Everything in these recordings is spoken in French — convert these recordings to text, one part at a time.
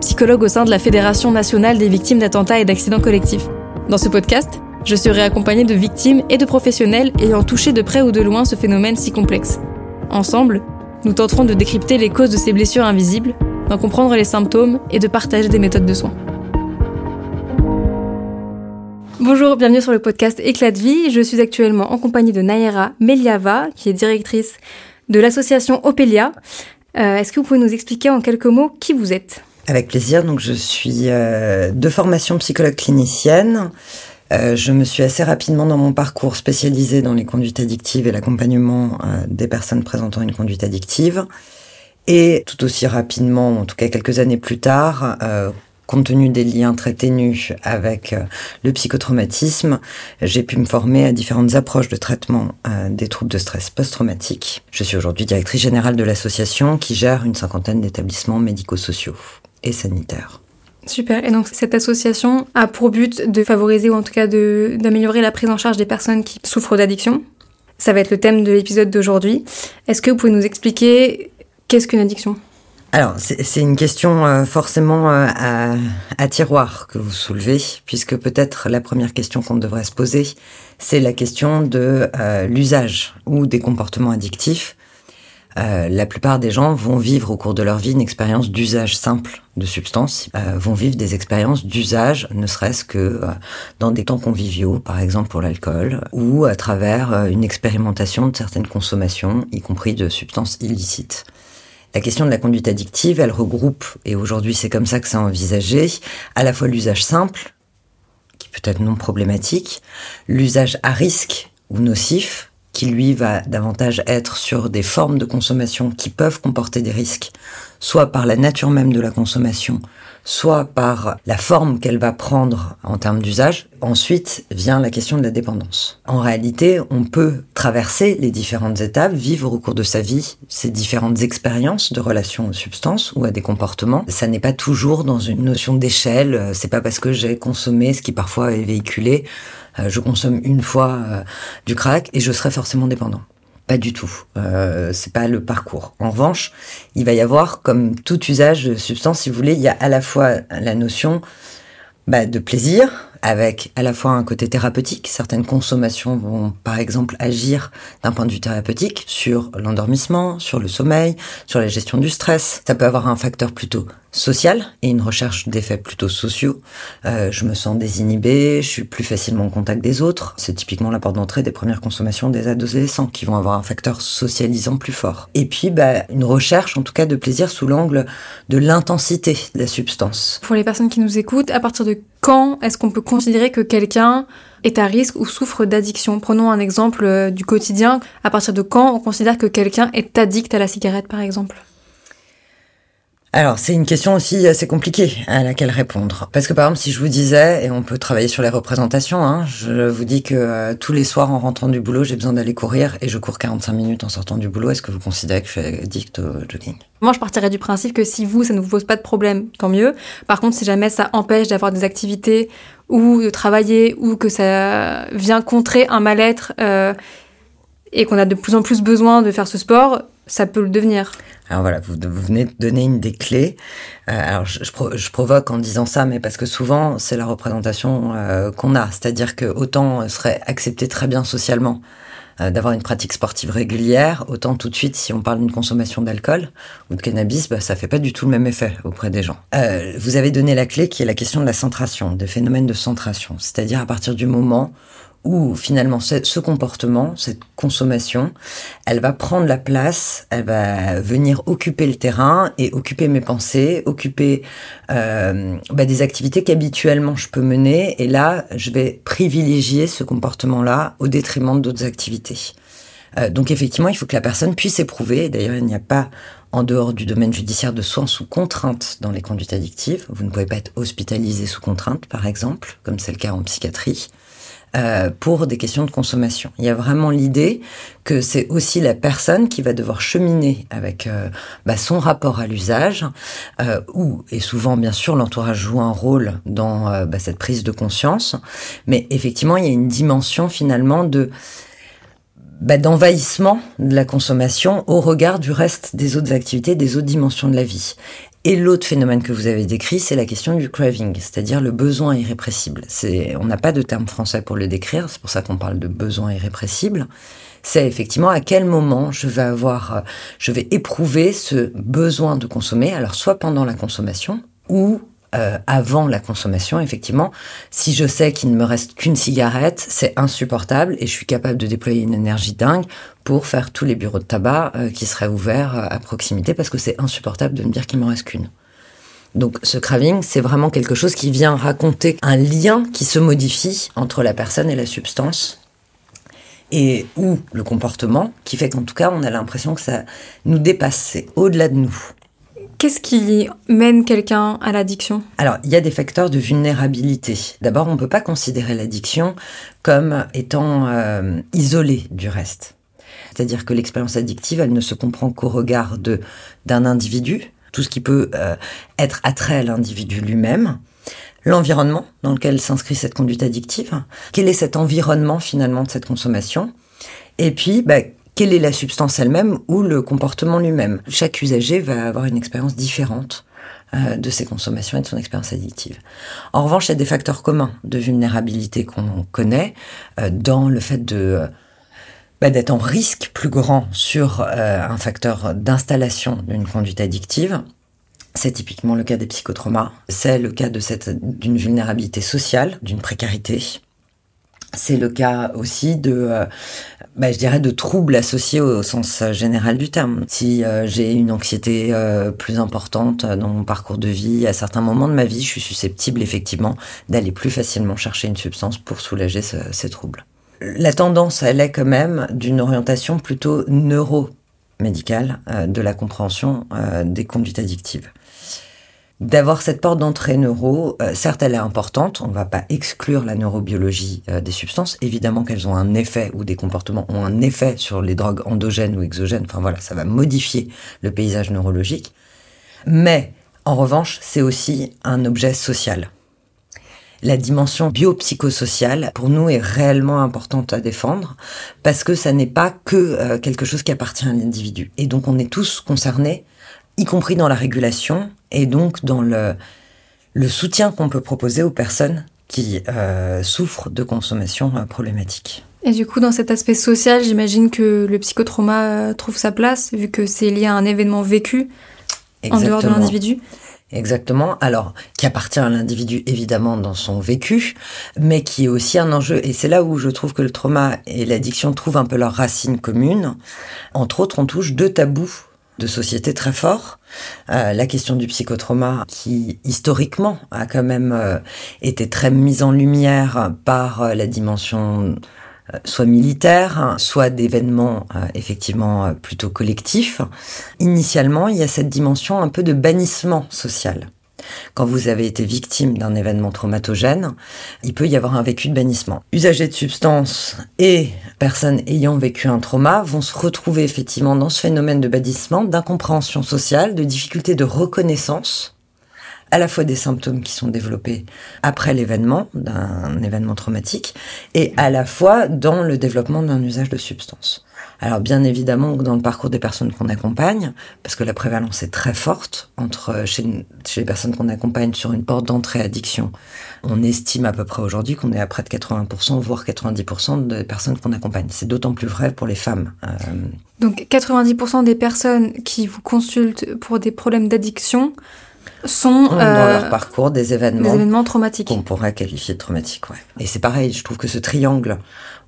psychologue au sein de la Fédération nationale des victimes d'attentats et d'accidents collectifs. Dans ce podcast, je serai accompagnée de victimes et de professionnels ayant touché de près ou de loin ce phénomène si complexe. Ensemble, nous tenterons de décrypter les causes de ces blessures invisibles, d'en comprendre les symptômes et de partager des méthodes de soins. Bonjour, bienvenue sur le podcast Éclat de vie. Je suis actuellement en compagnie de Naira Meliava, qui est directrice de l'association Opelia. Euh, Est-ce que vous pouvez nous expliquer en quelques mots qui vous êtes? Avec plaisir. Donc, je suis euh, de formation psychologue clinicienne. Euh, je me suis assez rapidement dans mon parcours spécialisée dans les conduites addictives et l'accompagnement euh, des personnes présentant une conduite addictive. Et tout aussi rapidement, en tout cas quelques années plus tard, compte tenu des liens très ténus avec euh, le psychotraumatisme, j'ai pu me former à différentes approches de traitement euh, des troubles de stress post-traumatique. Je suis aujourd'hui directrice générale de l'association qui gère une cinquantaine d'établissements médico-sociaux et sanitaires. Super. Et donc cette association a pour but de favoriser ou en tout cas d'améliorer la prise en charge des personnes qui souffrent d'addiction. Ça va être le thème de l'épisode d'aujourd'hui. Est-ce que vous pouvez nous expliquer qu'est-ce qu'une addiction? Alors, c'est une question euh, forcément euh, à, tiroir que vous soulevez, puisque peut-être la première question qu'on devrait se poser, c'est la question de euh, l'usage ou des comportements addictifs. Euh, la plupart des gens vont vivre au cours de leur vie une expérience d'usage simple de substances, euh, vont vivre des expériences d'usage, ne serait-ce que dans des temps conviviaux, par exemple pour l'alcool, ou à travers une expérimentation de certaines consommations, y compris de substances illicites. La question de la conduite addictive, elle regroupe, et aujourd'hui c'est comme ça que c'est envisagé, à la fois l'usage simple, qui peut être non problématique, l'usage à risque ou nocif, qui lui va davantage être sur des formes de consommation qui peuvent comporter des risques, soit par la nature même de la consommation, soit par la forme qu'elle va prendre en termes d'usage. Ensuite vient la question de la dépendance. En réalité, on peut traverser les différentes étapes, vivre au cours de sa vie ces différentes expériences de relation aux substances ou à des comportements. Ça n'est pas toujours dans une notion d'échelle. Euh, C'est pas parce que j'ai consommé ce qui parfois est véhiculé, euh, je consomme une fois euh, du crack et je serai forcément dépendant. Pas du tout. Euh, c'est pas le parcours. En revanche, il va y avoir, comme tout usage de substance, si vous voulez, il y a à la fois la notion bah, de plaisir, avec à la fois un côté thérapeutique. Certaines consommations vont, par exemple, agir d'un point de vue thérapeutique sur l'endormissement, sur le sommeil, sur la gestion du stress. Ça peut avoir un facteur plutôt social et une recherche d'effets plutôt sociaux. Euh, je me sens désinhibé, je suis plus facilement en contact des autres. C'est typiquement la porte d'entrée des premières consommations des adolescents qui vont avoir un facteur socialisant plus fort. Et puis, bah, une recherche, en tout cas, de plaisir sous l'angle de l'intensité de la substance. Pour les personnes qui nous écoutent, à partir de quand est-ce qu'on peut considérer que quelqu'un est à risque ou souffre d'addiction? Prenons un exemple euh, du quotidien. À partir de quand on considère que quelqu'un est addict à la cigarette, par exemple? Alors, c'est une question aussi assez compliquée à laquelle répondre. Parce que par exemple, si je vous disais, et on peut travailler sur les représentations, hein, je vous dis que euh, tous les soirs en rentrant du boulot, j'ai besoin d'aller courir et je cours 45 minutes en sortant du boulot, est-ce que vous considérez que je suis addict au jogging? Moi, je partirais du principe que si vous, ça ne vous pose pas de problème, tant mieux. Par contre, si jamais ça empêche d'avoir des activités ou de travailler ou que ça vient contrer un mal-être euh, et qu'on a de plus en plus besoin de faire ce sport, ça peut le devenir. Alors voilà, vous, venez de donner une des clés. Euh, alors je, je, pro- je provoque en disant ça, mais parce que souvent c'est la représentation euh, qu'on a, c'est-à-dire que autant serait accepté très bien socialement euh, d'avoir une pratique sportive régulière, autant tout de suite si on parle d'une consommation d'alcool ou de cannabis, bah, ça fait pas du tout le même effet auprès des gens. Vous avez donné la clé qui est la question de la centration, des phénomènes de centration, c'est-à-dire à partir du moment où finalement ce, comportement, cette consommation, elle va prendre la place, elle va venir occuper le terrain et occuper mes pensées, occuper euh, bah, des activités qu'habituellement je peux mener. Et là, je vais privilégier ce comportement-là au détriment d'autres activités. Euh, donc effectivement, il faut que la personne puisse éprouver. D'ailleurs, il n'y a pas en dehors du domaine judiciaire de soins sous contrainte dans les conduites addictives. Vous ne pouvez pas être hospitalisé sous contrainte, par exemple, comme c'est le cas en psychiatrie. Euh, pour des questions de consommation. Il y a vraiment l'idée que c'est aussi la personne qui va devoir cheminer avec euh, bah, son rapport à l'usage, euh, où, et souvent bien sûr l'entourage joue un rôle dans euh, bah, cette prise de conscience, mais effectivement il y a une dimension finalement de bah, d'envahissement de la consommation au regard du reste des autres activités, des autres dimensions de la vie. Et l'autre phénomène que vous avez décrit, c'est la question du craving, c'est-à-dire le besoin irrépressible. On n'a pas de terme français pour le décrire, c'est pour ça qu'on parle de besoin irrépressible. C'est effectivement à quel moment je vais avoir, euh, je vais éprouver ce besoin de consommer, alors soit pendant la consommation ou euh, avant la consommation, effectivement, si je sais qu'il ne me reste qu'une cigarette, c'est insupportable et je suis capable de déployer une énergie dingue pour faire tous les bureaux de tabac euh, qui seraient ouverts euh, à proximité parce que c'est insupportable de me dire qu'il me reste qu'une. Donc ce craving, c'est vraiment quelque chose qui vient raconter un lien qui se modifie entre la personne et la substance et ou le comportement qui fait qu'en tout cas on a l'impression que ça nous dépasse, c'est au-delà de nous. Qu'est-ce qui mène quelqu'un à l'addiction? Alors, il y a des facteurs de vulnérabilité. D'abord, on ne peut pas considérer l'addiction comme étant euh, isolée du reste. C'est-à-dire que l'expérience addictive, elle ne se comprend qu'au regard d'un individu, tout ce qui peut euh, être attrait à l'individu lui-même, l'environnement dans lequel s'inscrit cette conduite addictive, quel est cet environnement finalement de cette consommation, et puis bah, quelle est la substance elle-même ou le comportement lui-même. Chaque usager va avoir une expérience différente euh, de ses consommations et de son expérience addictive. En revanche, il y a des facteurs communs de vulnérabilité qu'on connaît euh, dans le fait de bah, d'être en risque plus grand sur euh, un facteur d'installation d'une conduite addictive. C'est typiquement le cas des psychotraumas. C'est le cas d'une vulnérabilité sociale, d'une précarité. C'est le cas aussi de bah, de troubles associés au, sens général du terme. Si euh, j'ai une anxiété euh, plus importante dans mon parcours de vie, à certains moments de ma vie, je suis susceptible effectivement d'aller plus facilement chercher une substance pour soulager ce, ces troubles. La tendance, elle est quand même d'une orientation plutôt neuromédicale euh, de la compréhension des conduites addictives d'avoir cette porte d'entrée neuro, euh, certes elle est importante, on ne va pas exclure la neurobiologie euh, des substances, évidemment qu'elles ont un effet ou des comportements ont un effet sur les drogues endogènes ou exogènes, enfin voilà, ça va modifier le paysage neurologique. Mais en revanche, c'est aussi un objet social. La dimension biopsychosociale, pour nous, est réellement importante à défendre parce que ça n'est pas que euh, quelque chose qui appartient à l'individu. Et donc, on est tous concernés y compris dans la régulation et donc dans le, le soutien qu'on peut proposer aux personnes qui euh, souffrent de consommation euh, problématique. Et du coup, dans cet aspect social, j'imagine que le psychotrauma euh, trouve sa place, vu que c'est lié à un événement vécu en dehors de l'individu. Exactement. Alors, qui appartient à l'individu évidemment dans son vécu, mais qui est aussi un enjeu. Et c'est là où je trouve que le trauma et l'addiction trouvent un peu leurs racines communes. Entre autres, on touche deux tabous de société très fort. Euh, la question du psychotrauma, qui historiquement a quand même euh, été très mise en lumière par euh, la dimension soit militaire, soit d'événements effectivement plutôt collectifs. Initialement, il y a cette dimension un peu de bannissement social. Quand vous avez été victime d'un événement traumatogène, il peut y avoir un vécu de bannissement. Usagers de substances et personnes ayant vécu un trauma vont se retrouver effectivement dans ce phénomène de bannissement, d'incompréhension sociale, de difficulté de reconnaissance à la fois des symptômes qui sont développés après l'événement, d'un événement traumatique, et à la fois dans le développement d'un usage de substances. Alors bien évidemment dans le parcours des personnes qu'on accompagne, parce que la prévalence est très forte entre chez, chez les personnes qu'on accompagne sur une porte d'entrée addiction, on estime à peu près aujourd'hui qu'on est à près de 80%, voire 90% des personnes qu'on accompagne. C'est d'autant plus vrai pour les femmes. Euh, Donc 90% des personnes qui vous consultent pour des problèmes d'addiction sont dans leur euh, parcours des événements, des événements traumatiques qu'on pourrait qualifier de traumatiques. Ouais. Et c'est pareil, je trouve que ce triangle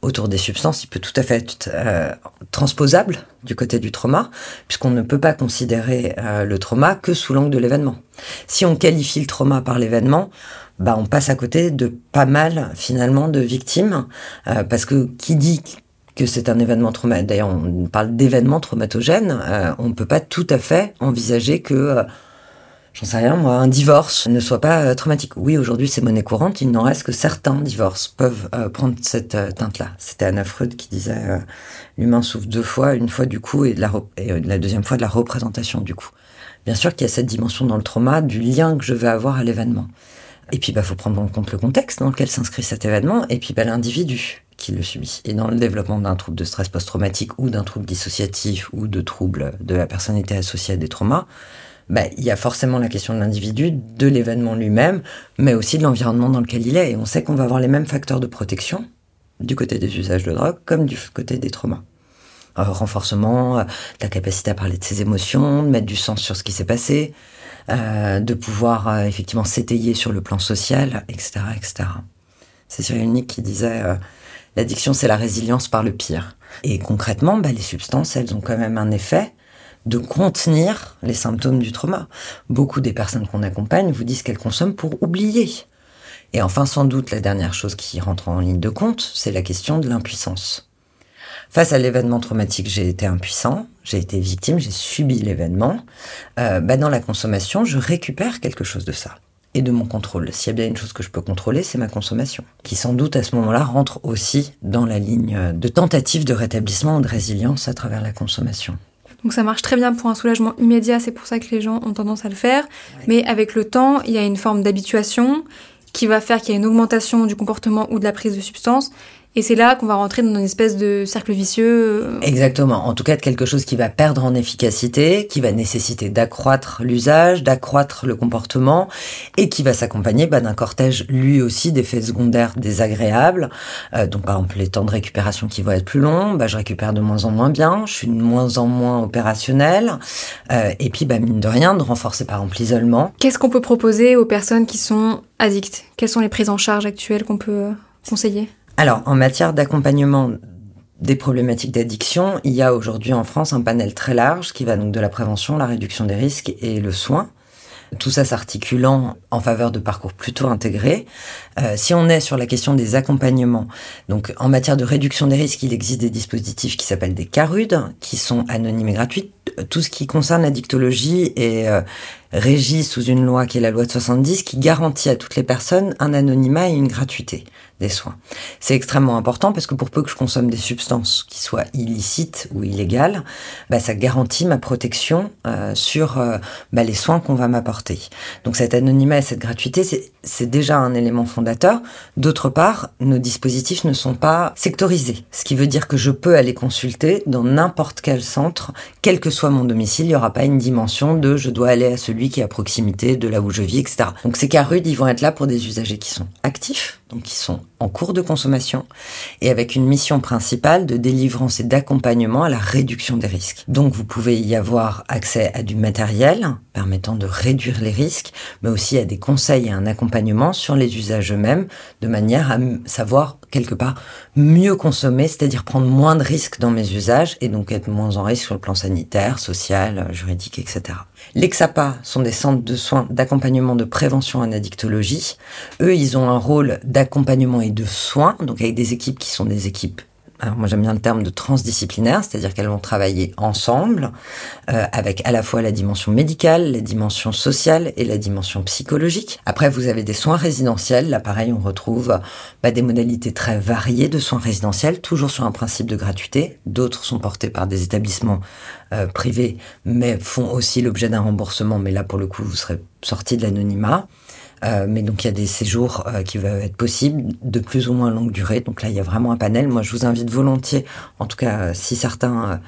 autour des substances, il peut tout à fait être euh, transposable du côté du trauma, puisqu'on ne peut pas considérer euh, le trauma que sous l'angle de l'événement. Si on qualifie le trauma par l'événement, bah on passe à côté de pas mal finalement de victimes, parce que qui dit que c'est un événement traumatique. D'ailleurs, on parle d'événement traumatogène. On ne peut pas tout à fait envisager que, j'en sais rien, moi, un divorce ne soit pas euh, traumatique. Oui, aujourd'hui, c'est monnaie courante. Il n'en reste que certains divorces peuvent prendre cette teinte-là. C'était Anna Freud qui disait l'humain souffre deux fois, une fois du coup et, de la, deuxième fois de la représentation du coup. Bien sûr qu'il y a cette dimension dans le trauma du lien que je vais avoir à l'événement. Et puis, bah, faut prendre en compte le contexte dans lequel s'inscrit cet événement, et puis bah, l'individu qui le subit. Et dans le développement d'un trouble de stress post-traumatique ou d'un trouble dissociatif ou de trouble de la personnalité associée à des traumas, bah, il y a forcément la question de l'individu, de l'événement lui-même, mais aussi de l'environnement dans lequel il est. Et on sait qu'on va avoir les mêmes facteurs de protection du côté des usages de drogue comme du côté des traumas. Euh, renforcement, euh, la capacité à parler de ses émotions, de mettre du sens sur ce qui s'est passé, euh, de pouvoir effectivement s'étayer sur le plan social, etc., etc. C'est Cyril qui disait L'addiction, c'est la résilience par le pire. Et concrètement, bah, les substances, elles ont quand même un effet de contenir les symptômes du trauma. Beaucoup des personnes qu'on accompagne vous disent qu'elles consomment pour oublier. Et enfin, sans doute, la dernière chose qui rentre en ligne de compte, c'est la question de l'impuissance. Face à l'événement traumatique, j'ai été impuissant, j'ai été victime, j'ai subi l'événement. Euh, bah, dans la consommation, je récupère quelque chose de ça et de mon contrôle. S'il y a bien une chose que je peux contrôler, c'est ma consommation, qui sans doute à ce moment-là rentre aussi dans la ligne de tentative de rétablissement ou de résilience à travers la consommation. Donc ça marche très bien pour un soulagement immédiat, c'est pour ça que les gens ont tendance à le faire. Mais avec le temps, il y a une forme d'habituation qui va faire qu'il y a une augmentation du comportement ou de la prise de substances et c'est là qu'on va rentrer dans une espèce de cercle vicieux. Euh. Exactement. En tout cas, de quelque chose qui va perdre en efficacité, qui va nécessiter d'accroître l'usage, d'accroître le comportement, et qui va s'accompagner bah, d'un cortège lui aussi d'effets secondaires désagréables. Euh, donc par exemple les temps de récupération qui vont être plus longs, bah, je récupère de moins en moins bien, je suis de moins en moins opérationnel, euh, et puis bah, mine de rien de renforcer par exemple l'isolement. Qu'est-ce qu'on peut proposer aux personnes qui sont addictes? Quelles sont les prises en charge actuelles qu'on peut conseiller? Alors, en matière d'accompagnement des problématiques d'addiction, il y a aujourd'hui en France un panel très large qui va donc de la prévention, la réduction des risques et le soin. Tout ça s'articulant en faveur de parcours plutôt intégrés. Euh, si on est sur la question des accompagnements, donc en matière de réduction des risques, il existe des dispositifs qui s'appellent des CARUD, qui sont anonymes et gratuits. Tout ce qui concerne la dictologie est euh, régi sous une loi qui est la loi de 70, qui garantit à toutes les personnes un anonymat et une gratuité des soins. C'est extrêmement important parce que pour peu que je consomme des substances qui soient illicites ou illégales, bah, ça garantit ma protection euh, sur euh, bah, les soins qu'on va m'apporter. Donc cet anonymat et cette gratuité, c'est déjà un élément fondateur. D'autre part, nos dispositifs ne sont pas sectorisés, ce qui veut dire que je peux aller consulter dans n'importe quel centre, quel que soit mon domicile, il n'y aura pas une dimension de je dois aller à celui qui est à proximité de là où je vis, etc. Donc ces CARUD, ils vont être là pour des usagers qui sont actifs, donc qui sont en cours de consommation, et avec une mission principale de délivrance et d'accompagnement à la réduction des risques. Donc vous pouvez y avoir accès à du matériel permettant de réduire les risques, mais aussi à des conseils et un accompagnement sur les usages eux-mêmes, de manière à savoir quelque part mieux consommer, c'est-à-dire prendre moins de risques dans mes usages et donc être moins en risque sur le plan sanitaire, social, juridique, etc. Les XAPA sont des centres de soins d'accompagnement de prévention en addictologie. Eux, ils ont un rôle d'accompagnement et de soins, donc avec des équipes qui sont des équipes moi j'aime bien le terme de transdisciplinaire, c'est-à-dire qu'elles vont travailler ensemble euh, avec à la fois la dimension médicale, la dimension sociale et la dimension psychologique. Après vous avez des soins résidentiels, là pareil on retrouve bah, des modalités très variées de soins résidentiels, toujours sur un principe de gratuité. D'autres sont portés par des établissements euh, privés, mais font aussi l'objet d'un remboursement, mais là pour le coup vous serez sorti de l'anonymat. Euh, mais donc il y a des séjours euh, qui vont être possibles de plus ou moins longue durée. Donc là, il y a vraiment un panel. Moi, je vous invite volontiers, en tout cas, euh, si certains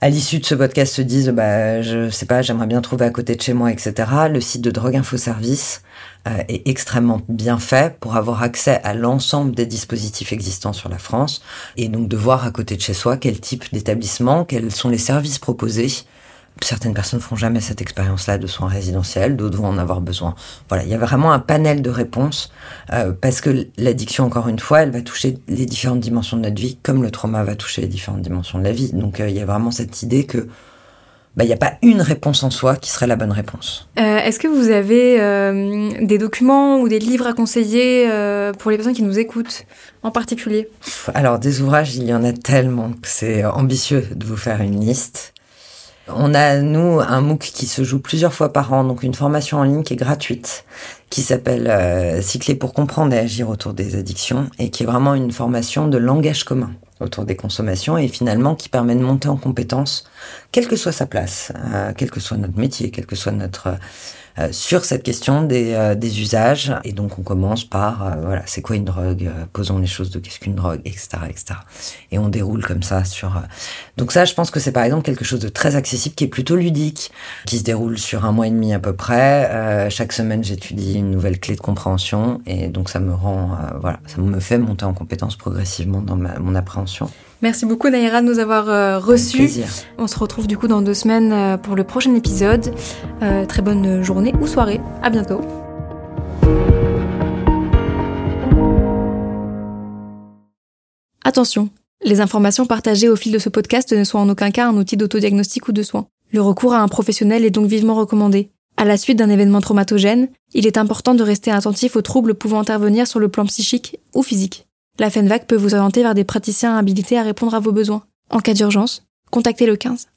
à l'issue de ce podcast se disent, bah, je sais pas, j'aimerais bien trouver à côté de chez moi, etc. Le site de Drogue Info Service est extrêmement bien fait pour avoir accès à l'ensemble des dispositifs existants sur la France et donc de voir à côté de chez soi quel type d'établissement, quels sont les services proposés certaines personnes font jamais cette expérience-là de soins résidentiels, d'autres vont en avoir besoin. Voilà, il y a vraiment un panel de réponses euh, parce que l'addiction, encore une fois, elle va toucher les différentes dimensions de notre vie, comme le trauma va toucher les différentes dimensions de la vie. Donc euh, il y a vraiment cette idée que bah, il n'y a pas une réponse en soi qui serait la bonne réponse. Euh, Est-ce que vous avez euh, des documents ou des livres à conseiller euh, pour les personnes qui nous écoutent en particulier? Alors des ouvrages, il y en a tellement que c'est ambitieux de vous faire une liste. On a, nous, un MOOC qui se joue plusieurs fois par an, donc une formation en ligne qui est gratuite, qui s'appelle euh, Cycler pour comprendre et agir autour des addictions, et qui est vraiment une formation de langage commun autour des consommations, et finalement qui permet de monter en compétence, quelle que soit sa place, euh, quel que soit notre métier, quel que soit notre... Euh, sur cette question des, euh, des, usages. Et donc on commence par, euh, voilà, c'est quoi une drogue Posons les choses de qu'est-ce qu'une drogue, etc., etc. Et on déroule comme ça sur... Donc ça, je pense que c'est par exemple quelque chose de très accessible, qui est plutôt ludique, qui se déroule sur un mois et demi à peu près. chaque semaine, j'étudie une nouvelle clé de compréhension. Et donc ça me rend, voilà, ça me fait monter en compétence progressivement dans ma, mon appréhension. Merci beaucoup Naïra de nous avoir euh, reçus. On se retrouve du coup dans deux semaines euh, pour le prochain épisode. Euh, très bonne journée ou soirée. À bientôt. Attention, les informations partagées au fil de ce podcast ne sont en aucun cas un outil d'autodiagnostic ou de soins. Le recours à un professionnel est donc vivement recommandé. À la suite d'un événement traumatogène, il est important de rester attentif aux troubles pouvant intervenir sur le plan psychique ou physique. La FENVAC peut vous orienter vers des praticiens habilités à répondre à vos besoins. En cas d'urgence, contactez le 15.